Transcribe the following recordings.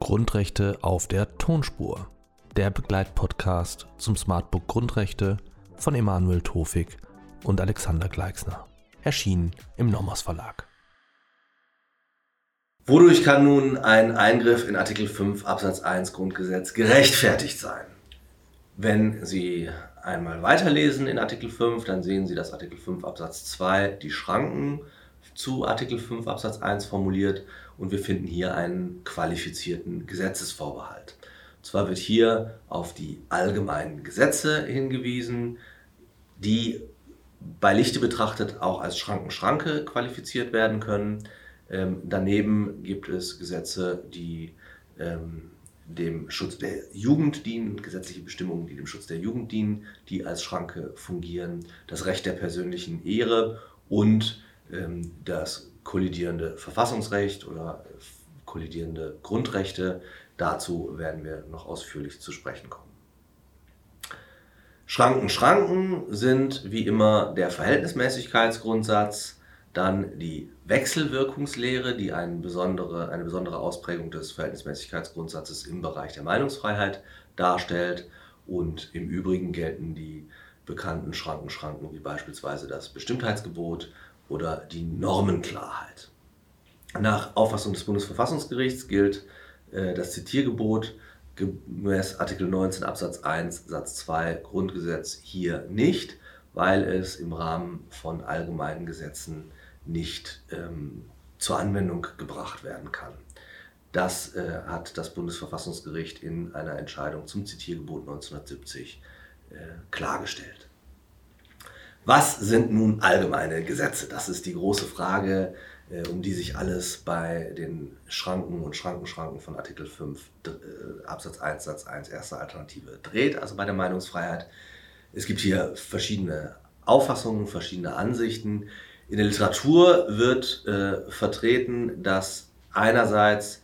Grundrechte auf der Tonspur. Der Begleitpodcast zum Smartbook Grundrechte von Emanuel Tofik und Alexander Gleixner. Erschienen im Nomos Verlag. Wodurch kann nun ein Eingriff in Artikel 5 Absatz 1 Grundgesetz gerechtfertigt sein? Wenn Sie einmal weiterlesen in Artikel 5, dann sehen Sie, dass Artikel 5 Absatz 2 die Schranken zu Artikel 5 Absatz 1 formuliert und wir finden hier einen qualifizierten Gesetzesvorbehalt. Und zwar wird hier auf die allgemeinen Gesetze hingewiesen, die bei Lichte betrachtet auch als Schrankenschranke qualifiziert werden können. Ähm, daneben gibt es Gesetze, die ähm, dem Schutz der Jugend dienen, gesetzliche Bestimmungen, die dem Schutz der Jugend dienen, die als Schranke fungieren, das Recht der persönlichen Ehre und ähm, das kollidierende Verfassungsrecht oder kollidierende Grundrechte. Dazu werden wir noch ausführlich zu sprechen kommen. Schranken, Schranken sind wie immer der Verhältnismäßigkeitsgrundsatz, dann die Wechselwirkungslehre, die eine besondere, eine besondere Ausprägung des Verhältnismäßigkeitsgrundsatzes im Bereich der Meinungsfreiheit darstellt. Und im Übrigen gelten die bekannten Schrankenschranken wie beispielsweise das Bestimmtheitsgebot oder die Normenklarheit. Nach Auffassung des Bundesverfassungsgerichts gilt äh, das Zitiergebot gemäß Artikel 19 Absatz 1 Satz 2 Grundgesetz hier nicht, weil es im Rahmen von allgemeinen Gesetzen nicht ähm, zur Anwendung gebracht werden kann. Das äh, hat das Bundesverfassungsgericht in einer Entscheidung zum Zitiergebot 1970 äh, klargestellt. Was sind nun allgemeine Gesetze? Das ist die große Frage, äh, um die sich alles bei den Schranken und Schrankenschranken von Artikel 5 äh, Absatz 1 Satz 1 erste Alternative dreht, also bei der Meinungsfreiheit. Es gibt hier verschiedene Auffassungen, verschiedene Ansichten. In der Literatur wird äh, vertreten, dass einerseits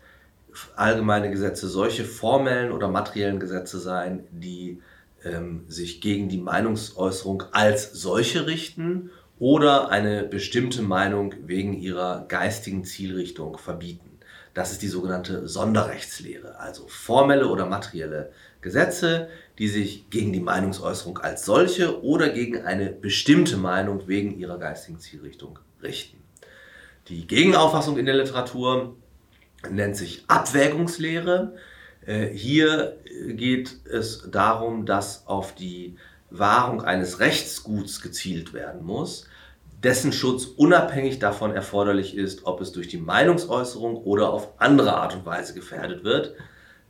allgemeine Gesetze solche formellen oder materiellen Gesetze seien, die ähm, sich gegen die Meinungsäußerung als solche richten oder eine bestimmte Meinung wegen ihrer geistigen Zielrichtung verbieten. Das ist die sogenannte Sonderrechtslehre, also formelle oder materielle Gesetze, die sich gegen die Meinungsäußerung als solche oder gegen eine bestimmte Meinung wegen ihrer geistigen Zielrichtung richten. Die Gegenauffassung in der Literatur nennt sich Abwägungslehre. Äh, hier geht es darum, dass auf die Wahrung eines Rechtsguts gezielt werden muss, dessen Schutz unabhängig davon erforderlich ist, ob es durch die Meinungsäußerung oder auf andere Art und Weise gefährdet wird.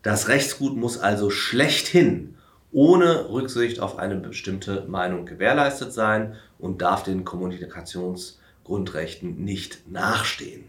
Das Rechtsgut muss also schlechthin ohne Rücksicht auf eine bestimmte Meinung gewährleistet sein und darf den Kommunikationsgrundrechten nicht nachstehen.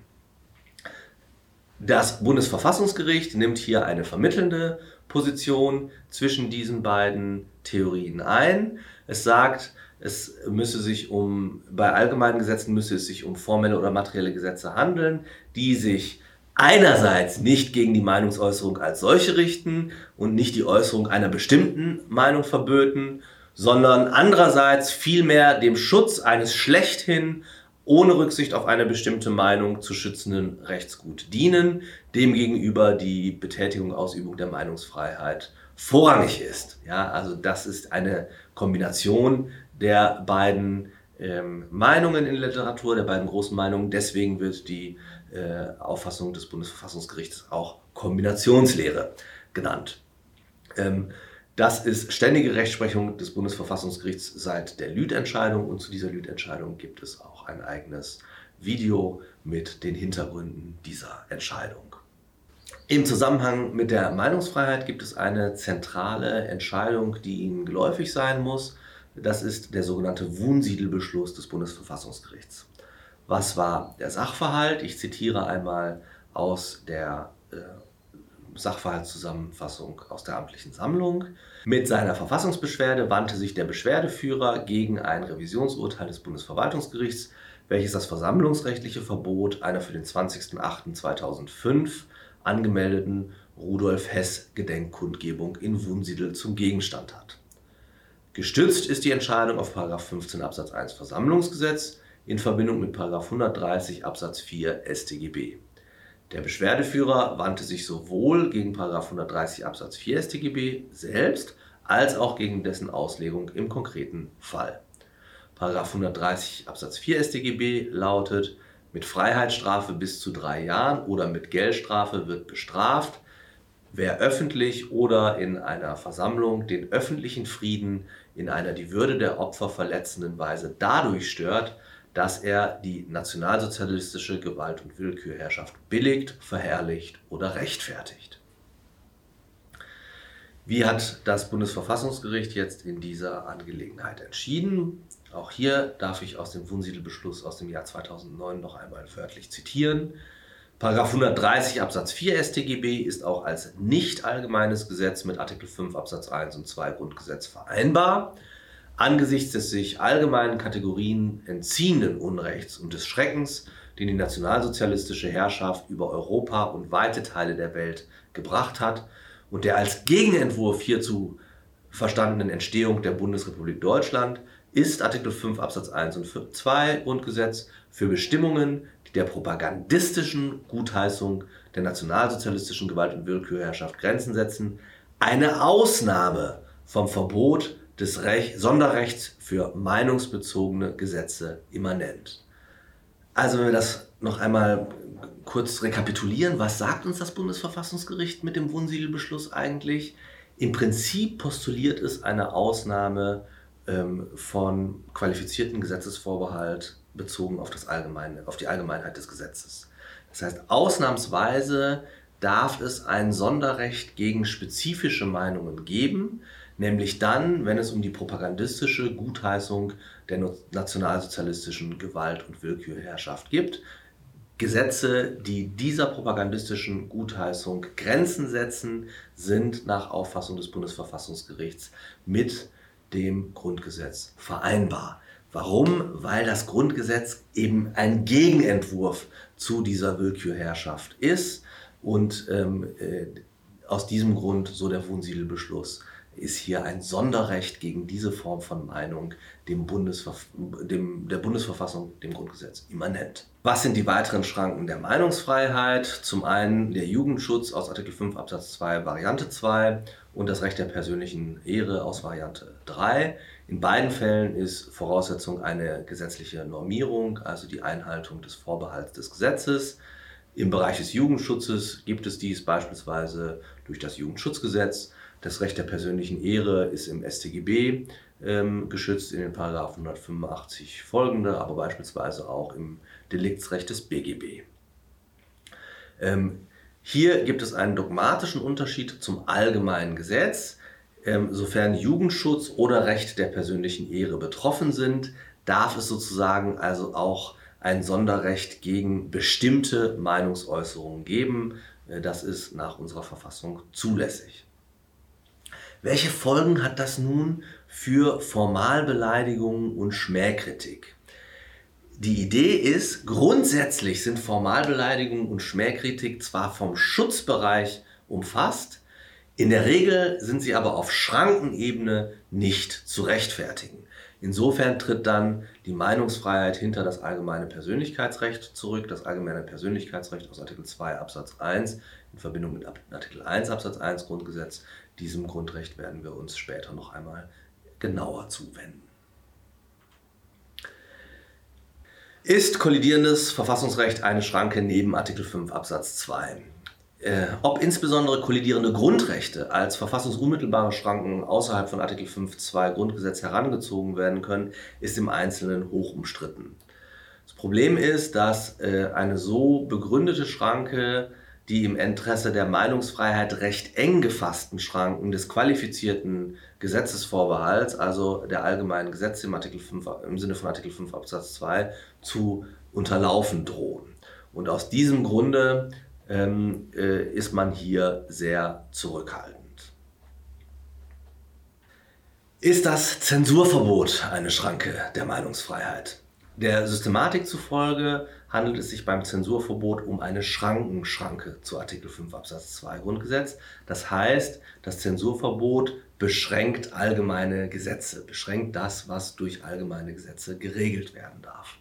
Das Bundesverfassungsgericht nimmt hier eine vermittelnde Position zwischen diesen beiden Theorien ein. Es sagt, es müsse sich um, bei allgemeinen Gesetzen müsse es sich um formelle oder materielle Gesetze handeln, die sich einerseits nicht gegen die Meinungsäußerung als solche richten und nicht die Äußerung einer bestimmten Meinung verböten, sondern andererseits vielmehr dem Schutz eines schlechthin ohne Rücksicht auf eine bestimmte Meinung zu schützenden Rechtsgut dienen, demgegenüber die Betätigung, Ausübung der Meinungsfreiheit vorrangig ist. Ja, also das ist eine Kombination der beiden ähm, Meinungen in der Literatur, der beiden großen Meinungen. Deswegen wird die äh, Auffassung des Bundesverfassungsgerichts auch Kombinationslehre genannt. Ähm, das ist ständige Rechtsprechung des Bundesverfassungsgerichts seit der Lüth-Entscheidung und zu dieser Lüth-Entscheidung gibt es auch ein eigenes Video mit den Hintergründen dieser Entscheidung. Im Zusammenhang mit der Meinungsfreiheit gibt es eine zentrale Entscheidung, die Ihnen geläufig sein muss. Das ist der sogenannte Wunsiedelbeschluss des Bundesverfassungsgerichts. Was war der Sachverhalt? Ich zitiere einmal aus der äh, Sachverhaltszusammenfassung aus der amtlichen Sammlung. Mit seiner Verfassungsbeschwerde wandte sich der Beschwerdeführer gegen ein Revisionsurteil des Bundesverwaltungsgerichts, welches das versammlungsrechtliche Verbot einer für den 20.08.2005 angemeldeten Rudolf Hess Gedenkkundgebung in Wunsiedel zum Gegenstand hat. Gestützt ist die Entscheidung auf 15 Absatz 1 Versammlungsgesetz in Verbindung mit 130 Absatz 4 StGB. Der Beschwerdeführer wandte sich sowohl gegen 130 Absatz 4 StGB selbst als auch gegen dessen Auslegung im konkreten Fall. 130 Absatz 4 StGB lautet, mit Freiheitsstrafe bis zu drei Jahren oder mit Geldstrafe wird bestraft, wer öffentlich oder in einer Versammlung den öffentlichen Frieden in einer die Würde der Opfer verletzenden Weise dadurch stört, dass er die nationalsozialistische Gewalt- und Willkürherrschaft billigt, verherrlicht oder rechtfertigt. Wie hat das Bundesverfassungsgericht jetzt in dieser Angelegenheit entschieden? Auch hier darf ich aus dem Wunsiedelbeschluss aus dem Jahr 2009 noch einmal wörtlich zitieren. Paragraph 130 Absatz 4 StGB ist auch als nicht allgemeines Gesetz mit Artikel 5 Absatz 1 und 2 Grundgesetz vereinbar. Angesichts des sich allgemeinen Kategorien entziehenden Unrechts und des Schreckens, den die nationalsozialistische Herrschaft über Europa und weite Teile der Welt gebracht hat und der als Gegenentwurf hierzu verstandenen Entstehung der Bundesrepublik Deutschland ist Artikel 5 Absatz 1 und 2 Grundgesetz für Bestimmungen, der propagandistischen Gutheißung der nationalsozialistischen Gewalt- und Willkürherrschaft Grenzen setzen, eine Ausnahme vom Verbot des Rech Sonderrechts für meinungsbezogene Gesetze immanent. Also wenn wir das noch einmal kurz rekapitulieren, was sagt uns das Bundesverfassungsgericht mit dem Wunsiedel-Beschluss eigentlich? Im Prinzip postuliert es eine Ausnahme ähm, von qualifizierten Gesetzesvorbehalt bezogen auf, das Allgemeine, auf die Allgemeinheit des Gesetzes. Das heißt, ausnahmsweise darf es ein Sonderrecht gegen spezifische Meinungen geben, nämlich dann, wenn es um die propagandistische Gutheißung der nationalsozialistischen Gewalt- und Willkürherrschaft gibt. Gesetze, die dieser propagandistischen Gutheißung Grenzen setzen, sind nach Auffassung des Bundesverfassungsgerichts mit dem Grundgesetz vereinbar. Warum? Weil das Grundgesetz eben ein Gegenentwurf zu dieser Willkürherrschaft ist und ähm, äh, aus diesem Grund so der Wohnsiedelbeschluss ist hier ein Sonderrecht gegen diese Form von Meinung dem Bundesverf dem, der Bundesverfassung, dem Grundgesetz immanent. Was sind die weiteren Schranken der Meinungsfreiheit? Zum einen der Jugendschutz aus Artikel 5 Absatz 2 Variante 2 und das Recht der persönlichen Ehre aus Variante 3. In beiden Fällen ist Voraussetzung eine gesetzliche Normierung, also die Einhaltung des Vorbehalts des Gesetzes. Im Bereich des Jugendschutzes gibt es dies beispielsweise durch das Jugendschutzgesetz das Recht der persönlichen Ehre ist im StGB ähm, geschützt, in den Paragraphen 185 folgende, aber beispielsweise auch im Deliktsrecht des BGB. Ähm, hier gibt es einen dogmatischen Unterschied zum allgemeinen Gesetz. Ähm, sofern Jugendschutz oder Recht der persönlichen Ehre betroffen sind, darf es sozusagen also auch ein Sonderrecht gegen bestimmte Meinungsäußerungen geben. Äh, das ist nach unserer Verfassung zulässig. Welche Folgen hat das nun für Formalbeleidigungen und Schmähkritik? Die Idee ist, grundsätzlich sind Formalbeleidigungen und Schmähkritik zwar vom Schutzbereich umfasst, in der Regel sind sie aber auf Schrankenebene nicht zu rechtfertigen. Insofern tritt dann die Meinungsfreiheit hinter das allgemeine Persönlichkeitsrecht zurück. Das allgemeine Persönlichkeitsrecht aus Artikel 2 Absatz 1 in Verbindung mit Artikel 1 Absatz 1 Grundgesetz diesem Grundrecht werden wir uns später noch einmal genauer zuwenden. Ist kollidierendes Verfassungsrecht eine Schranke neben Artikel 5 Absatz 2? Äh, ob insbesondere kollidierende Grundrechte als verfassungsunmittelbare Schranken außerhalb von Artikel 5.2 Grundgesetz herangezogen werden können, ist im Einzelnen hoch umstritten. Das Problem ist, dass äh, eine so begründete Schranke die im Interesse der Meinungsfreiheit recht eng gefassten Schranken des qualifizierten Gesetzesvorbehalts, also der allgemeinen Gesetze im, Artikel 5, im Sinne von Artikel 5 Absatz 2, zu unterlaufen drohen. Und aus diesem Grunde ähm, äh, ist man hier sehr zurückhaltend. Ist das Zensurverbot eine Schranke der Meinungsfreiheit? Der Systematik zufolge handelt es sich beim Zensurverbot um eine Schrankenschranke zu Artikel 5 Absatz 2 Grundgesetz. Das heißt, das Zensurverbot beschränkt allgemeine Gesetze, beschränkt das, was durch allgemeine Gesetze geregelt werden darf.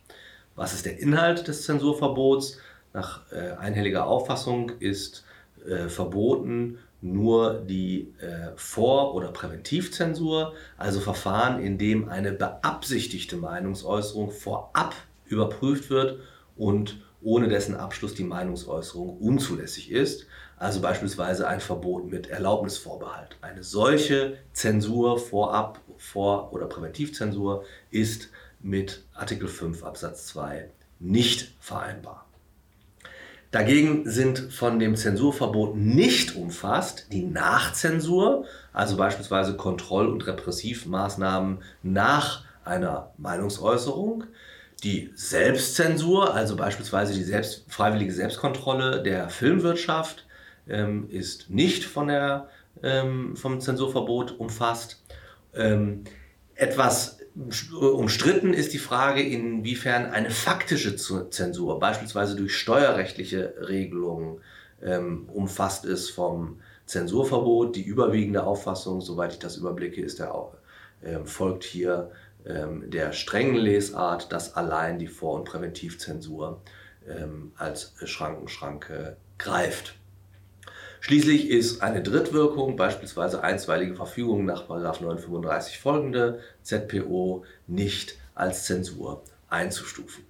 Was ist der Inhalt des Zensurverbots? Nach äh, einhelliger Auffassung ist äh, verboten nur die äh, Vor- oder Präventivzensur, also Verfahren, in dem eine beabsichtigte Meinungsäußerung vorab überprüft wird und ohne dessen Abschluss die Meinungsäußerung unzulässig ist. Also beispielsweise ein Verbot mit Erlaubnisvorbehalt. Eine solche Zensur vorab, Vor- oder Präventivzensur ist mit Artikel 5 Absatz 2 nicht vereinbar. Dagegen sind von dem Zensurverbot nicht umfasst die Nachzensur, also beispielsweise Kontroll- und Repressivmaßnahmen nach einer Meinungsäußerung, die Selbstzensur, also beispielsweise die selbst, freiwillige Selbstkontrolle der Filmwirtschaft, ähm, ist nicht von der, ähm, vom Zensurverbot umfasst. Ähm, etwas umstritten ist die Frage, inwiefern eine faktische Zensur, beispielsweise durch steuerrechtliche Regelungen, ähm, umfasst ist vom Zensurverbot. Die überwiegende Auffassung, soweit ich das überblicke, ist der, äh, folgt hier ähm, der strengen Lesart, dass allein die Vor- und Präventivzensur ähm, als Schrankenschranke greift. Schließlich ist eine Drittwirkung, beispielsweise einstweilige Verfügung nach 935 folgende ZPO, nicht als Zensur einzustufen.